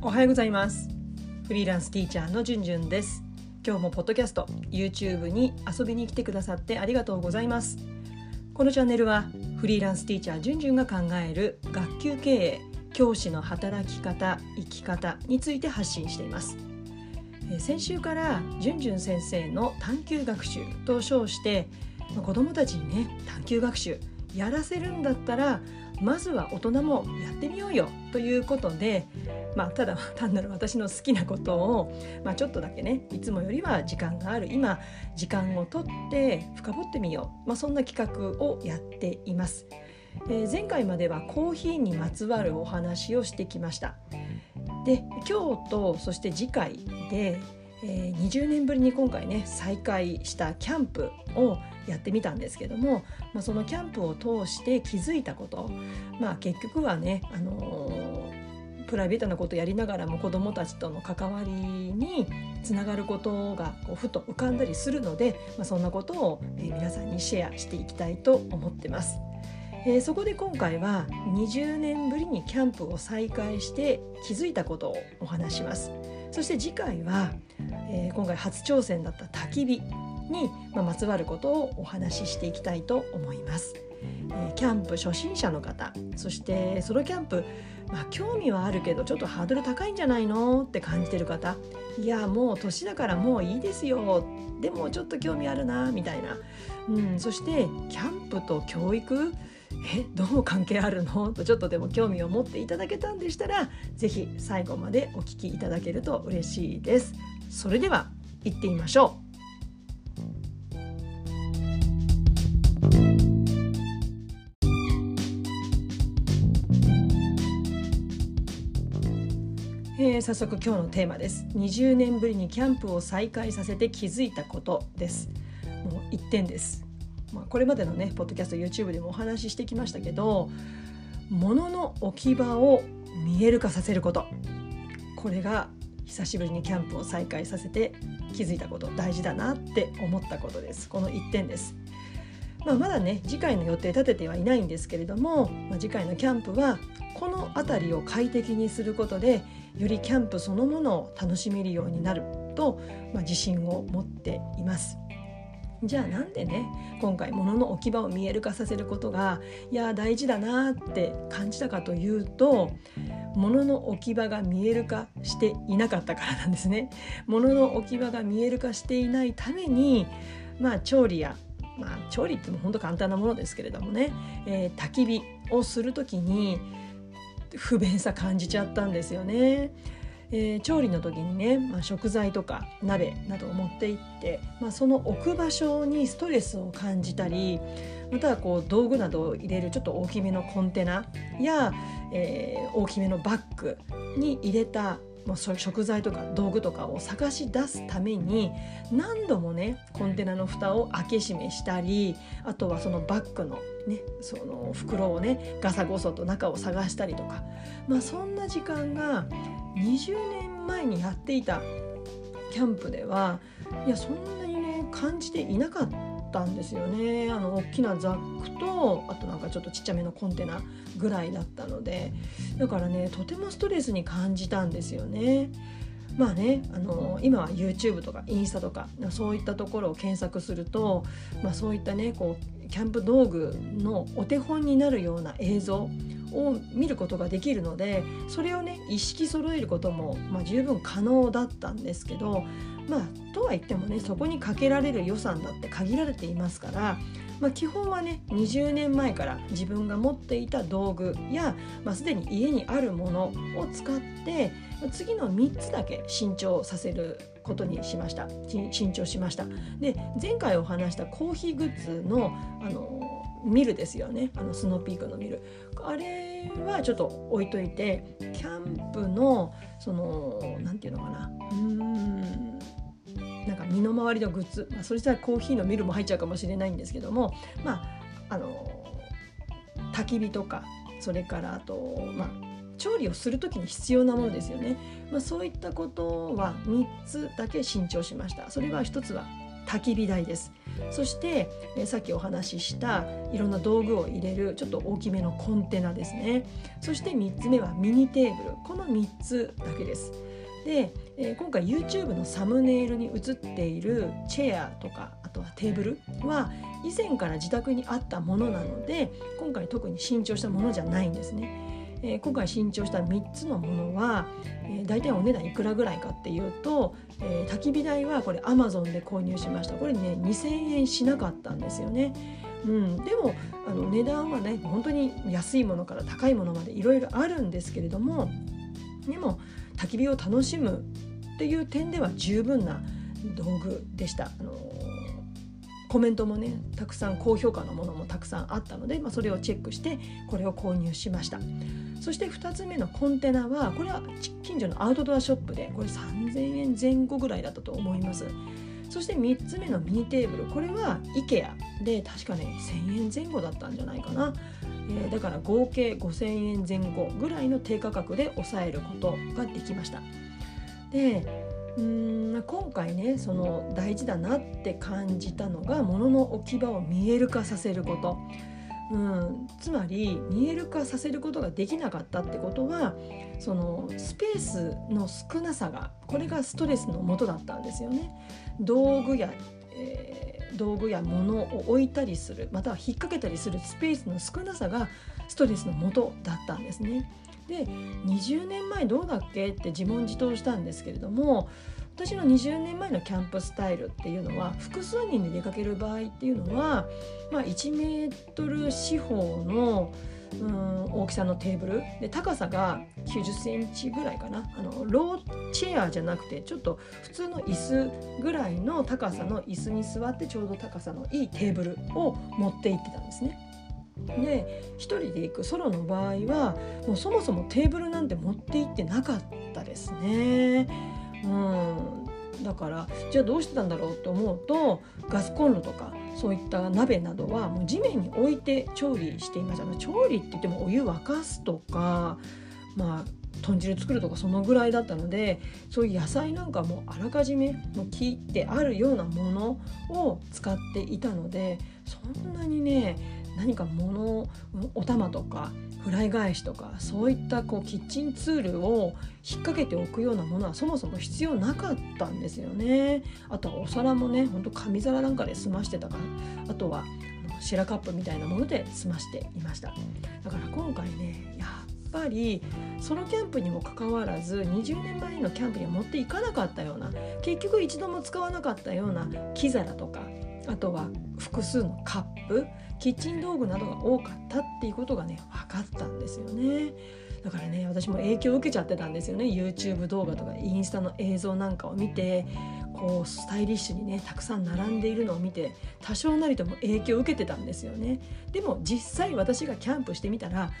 おはようございます。フリーランスティーチャーのじゅんじゅんです。今日もポッドキャスト YouTube に遊びに来てくださってありがとうございます。このチャンネルはフリーランスティーチャーじゅんじゅんが考える学級経営教師の働き方生き方について発信しています。先週からじゅんじゅん先生の探究学習と称して子どもたちにね探究学習やらせるんだったらまずは大人もやってみようよということで、まあ、ただ 単なる私の好きなことを、まあ、ちょっとだけねいつもよりは時間がある今時間をとって深掘ってみよう、まあ、そんな企画をやっています。えー、前回まではコーヒーにまつわるお話をしてきました。で今日とそして次回でえー、20年ぶりに今回ね再開したキャンプをやってみたんですけども、まあ、そのキャンプを通して気づいたこと、まあ、結局はね、あのー、プライベートなことやりながらも子どもたちとの関わりにつながることがこうふと浮かんだりするので、まあ、そんなことを、え、皆さんにシェアしていきたいと思ってます。えー、そこで今回は20年ぶりにキャンプを再開して気づいたことをお話しますそして次回は、えー、今回初挑戦だった焚き火に、ま、つわることをお話ししていきたいと思います、えー、キャンプ初心者の方そしてソロキャンプまあ、興味はあるけどちょっとハードル高いんじゃないのって感じてる方いやもう年だからもういいですよでもちょっと興味あるなみたいな、うん、そしてキャンプと教育えどう関係あるの？とちょっとでも興味を持っていただけたんでしたら是非最後までお聞きいただけると嬉しいです。それでは行ってみましょう。えー、早速今日のテーマです。20年ぶりにキャンプを再開させて気づいたことです。もう1点です。まあ、これまでのねポッドキャスト YouTube でもお話ししてきましたけど物の置き場を見える化させること。これが久しぶりにキャンプを再開させて気づいたこと大事だなって思ったことですこの1点です。まあ、まだね次回の予定立ててはいないんですけれども、まあ、次回のキャンプはこの辺りを快適にすることでよりキャンプそのものを楽しめるようになると、まあ、自信を持っています。じゃあなんでね今回物の置き場を見える化させることがいや大事だなって感じたかというと物の置き場が見える化していなかったからなんですね。物の置き場が見える化していないためにまあ調理やまあ、調理っても本当簡単なものですけれどもね、えー、焚き火をする時に不便さ感じちゃったんですよね。えー、調理の時にね、まあ、食材とか鍋などを持って行って、まあ、その置く場所にストレスを感じたりまたはこう道具などを入れるちょっと大きめのコンテナや、えー、大きめのバッグに入れたもう食材とか道具とかを探し出すために何度もねコンテナの蓋を開け閉めしたりあとはそのバッグのねその袋をねガサゴソと中を探したりとかまあそんな時間が20年前にやっていたキャンプではいやそんなにね感じていなかったんですよねあの大きなザックとあとなんかちょっとちっちゃめのコンテナぐらいだったのでだからねとてもストレスに感じたんですよね。まあね、あの今は YouTube とかインスタとかそういったところを検索すると、まあ、そういったねこうキャンプ道具のお手本になるような映像を見ることができるのでそれをね一式揃えることも、まあ、十分可能だったんですけどまあとは言ってもねそこにかけられる予算だって限られていますから、まあ、基本はね20年前から自分が持っていた道具や、まあ、すでに家にあるものを使って次の3つだけ新調させることにしました。新調しました。で前回お話したコーヒーグッズのあのミルですよね。あのスノーピークのミル。あれはちょっと置いといてキャンプのその何て言うのかな。うん。なんか身の回りのグッズ、まあ、それじゃコーヒーのミルも入っちゃうかもしれないんですけどもまああの焚き火とかそれからあとまあ調理をする時に必要なものですよね、まあ、そういったことは3つだけ新調しました。それは1つは焚き火台です。そしてえさっきお話ししたいろんな道具を入れるちょっと大きめのコンテナですね。そして3つ目はミニテーブル。この3つだけです。で、え今回 YouTube のサムネイルに映っているチェアとかあとはテーブルは以前から自宅にあったものなので今回特に新調したものじゃないんですね。えー、今回新調した3つのものは、えー、大体お値段いくらぐらいかっていうと、えー、焚き火台はこれ Amazon で購入しましたこれね2000円しなかったんですよね。うん、でもあの値段はね本当に安いものから高いものまでいろいろあるんですけれどもでも焚き火を楽しむっていう点では十分な道具でした。あのコメントもねたくさん高評価のものもたくさんあったので、まあ、それをチェックしてこれを購入しました。そして2つ目のコンテナはこれは近所のアウトドアショップでこれ3000円前後ぐらいだったと思います。そして3つ目のミニテーブルこれは IKEA で確かね1000円前後だったんじゃないかな、えー、だから合計5000円前後ぐらいの低価格で抑えることができました。でうん今回ねその大事だなって感じたのが物の置き場を見える化させること。うん、つまり見える化させることができなかったってことはそのスペースの少なさがこれがストレスのもとだったんですよね。道具や、えー、道具や物を置いたりするまたは引っ掛けたりするスペースの少なさがストレスのもとだったんですね。で20年前どうだっけって自問自答したんですけれども私の20年前のキャンプスタイルっていうのは複数人で出かける場合っていうのは、まあ、1メートル四方のうん大きさのテーブルで高さが90センチぐらいかなあのローチェアじゃなくてちょっと普通の椅子ぐらいの高さの椅子に座ってちょうど高さのいいテーブルを持って行ってたんですね。で1人で行くソロの場合はもうそもそもテーブルなんて持って行ってなかったですね。うん。だからじゃあどうしてたんだろうと思うとガスコンロとかそういった鍋などはもう地面に置いて調理していました調理って言ってもお湯沸かすとかまあ豚汁作るとかそのぐらいだったのでそういう野菜なんかもあらかじめも切ってあるようなものを使っていたのでそんなにね何か物お玉とかフライ返しとかそういったこうキッチンツールを引っ掛けておくようなものはそもそも必要なかったんですよね。あとはお皿もねほんと紙皿なんかで済ましてたからあとは白カップみたいなもので済ましていました。だから今回ねやっぱりソロキャンプにもかかわらず20年前のキャンプには持っていかなかったような結局一度も使わなかったような木皿とかあとは複数のカップキッチン道具などが多かったっていうことがね分かったんですよね。だからね私も影響を受けちゃってたんですよね YouTube 動画とかインスタの映像なんかを見てこうスタイリッシュにねたくさん並んでいるのを見て多少なりとも影響を受けてたんですよねでも実際私がキャンプしてみたら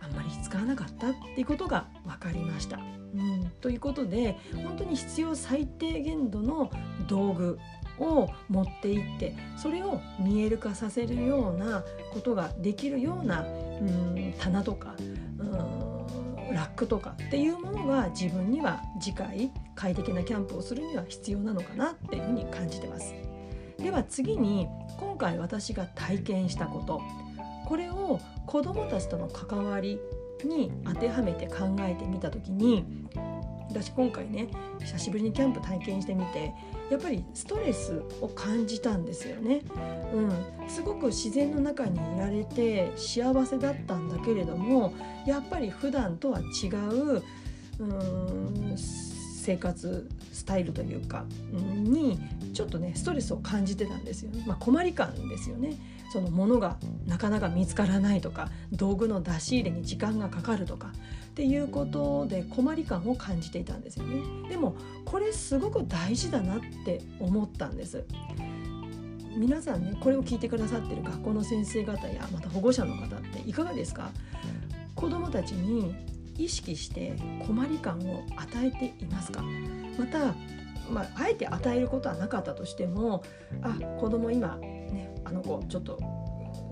あんまり使わなかったっていうことが分かりました。うん、ということで本当に必要最低限度の道具を持っていってそれを見える化させるようなことができるようなうん棚とかうんラックとかっていうものが自分には次回快適なキャンプをするには必要なのかなっていうふうに感じてます。では次に今回私が体験したことこれを子どもたちとの関わりに当てはめて考えてみた時に私今回ね久しぶりにキャンプ体験してみてやっぱりストレスを感じたんですよね。うん、すごく自然の中にいられて幸せだったんだけれどもやっぱり普段とは違ううん生活スタイルというか、にちょっとねストレスを感じてたんですよね、まあ、困り感ですよね。そのものがなかなか見つからないとか道具の出し入れに時間がかかるとかっていうことで困り感を感じていたんですよね。でもこれすごく大事だなって思ったんです。皆さんねこれを聞いてくださってる学校の先生方やまた保護者の方っていかがですか？子どもたちに意識して困り感を与えていますか？また、まあ、あえて与えることはなかったとしてもあ子供今あの子ちょっと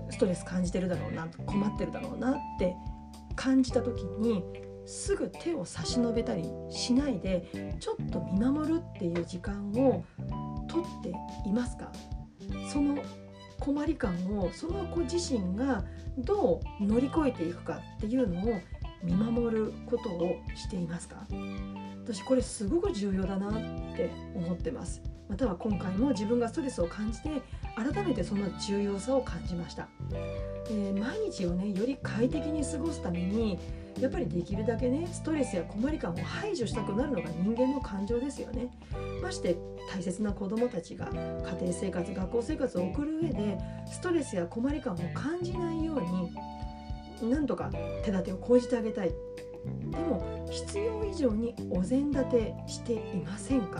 ストレス感じてるだろうな困ってるだろうなって感じた時にすぐ手を差し伸べたりしないでちょっと見守るっていう時間をとっていますか？その困り感をその子自身がどう乗り越えていくかっていうのを見守ることをしていますか？私これすごく重要だなって思ってます。または今回も自分がストレスを感じて改めてその重要さを感じました、えー、毎日をねより快適に過ごすためにやっぱりできるだけねストレスや困り感を排除したくなるのが人間の感情ですよね。まして大切な子どもたちが家庭生活学校生活を送る上でストレスや困り感を感じないようになんとか手立てを講じてあげたい。でも必要以上にお膳立てしていませんか？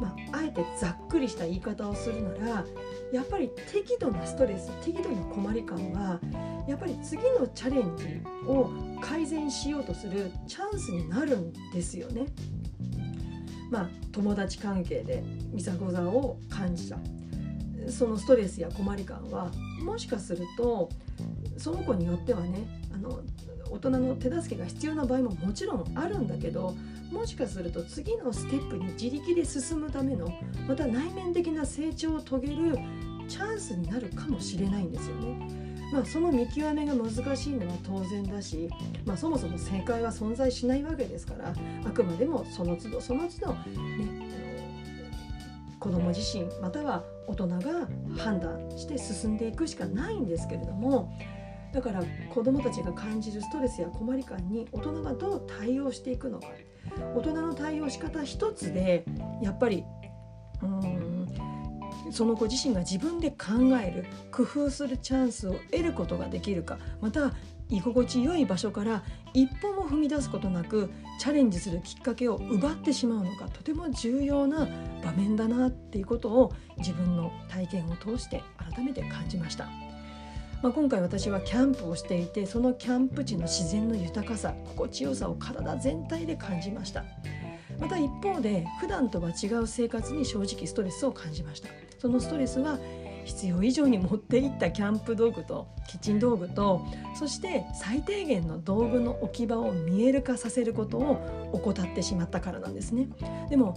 まあ、あえてざっくりした言い方をするならやっぱり適度なストレス適度な困り感はやっぱり次のチャレンジを改善しようとするチャンスになるんですよね。まあ、友達関係でいざこざを感じたそのストレスや困り感はもしかするとその子によってはねあの大人の手助けが必要な場合ももちろんあるんだけどもしかすると次のステップに自力で進むためのまた内面的な成長を遂げるチャンスになるかもしれないんですよね。まあ、その見極めが難しいのは当然だし、まあ、そもそも正解は存在しないわけですからあくまでもその都度その都度、ね、子ども自身または大人が判断して進んでいくしかないんですけれどもだから子どもたちが感じるストレスや困り感に大人がどう対応していくのか。大人の対応仕方一つでやっぱりうんその子自身が自分で考える工夫するチャンスを得ることができるか。また居心地よい場所から一歩も踏み出すことなくチャレンジするきっかけを奪ってしまうのがとても重要な場面だなっていうことを自分の体験を通して改めて感じました。まあ、今回私はキャンプをしていてそのキャンプ地の自然の豊かさ心地よさを体全体で感じました。また一方で普段とは違う生活に正直ストレスを感じました。そのストレスは必要以上に持っていったキャンプ道具とキッチン道具とそして最低限の道具の置き場を見える化させることを怠ってしまったからなんですね。でも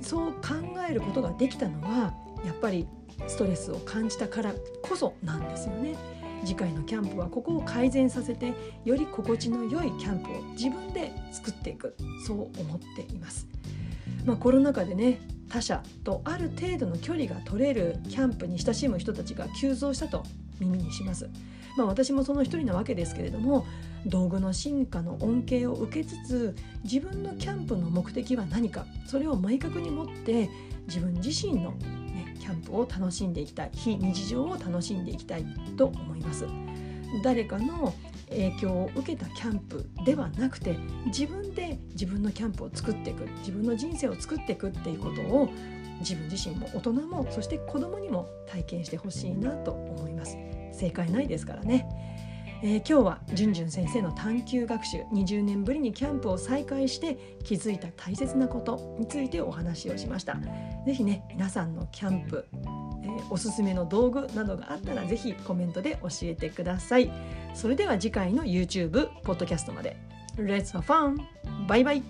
そう考えることができたのはやっぱりストレスを感じたからこそなんですよね次回のキャンプはここを改善させてより心地の良いキャンプを自分で作っていくそう思っています。まあ、コロナ禍でね他者とある程度の距離が取れるキャンプに親しむ人たちが急増したと耳にします。まあ、私もその一人なわけですけれども道具の進化の恩恵を受けつつ自分のキャンプの目的は何かそれを明確に持って自分自身のキャンプを楽しんでいきたい。非日常を楽しんでいきたいと思います。誰かの影響を受けたキャンプではなくて自分で自分のキャンプを作っていく自分の人生を作っていくっていうことを自分自身も大人もそして子供にも体験してほしいなと思います。正解ないですからね。えー、今日はじゅんじゅん先生の探究学習20年ぶりにキャンプを再開して気づいた大切なことについてお話をしました。是非ね皆さんのキャンプ、えー、おすすめの道具などがあったら是非コメントで教えてください。それでは次回の YouTube ポッドキャストまで。Let's have fun! バイバイ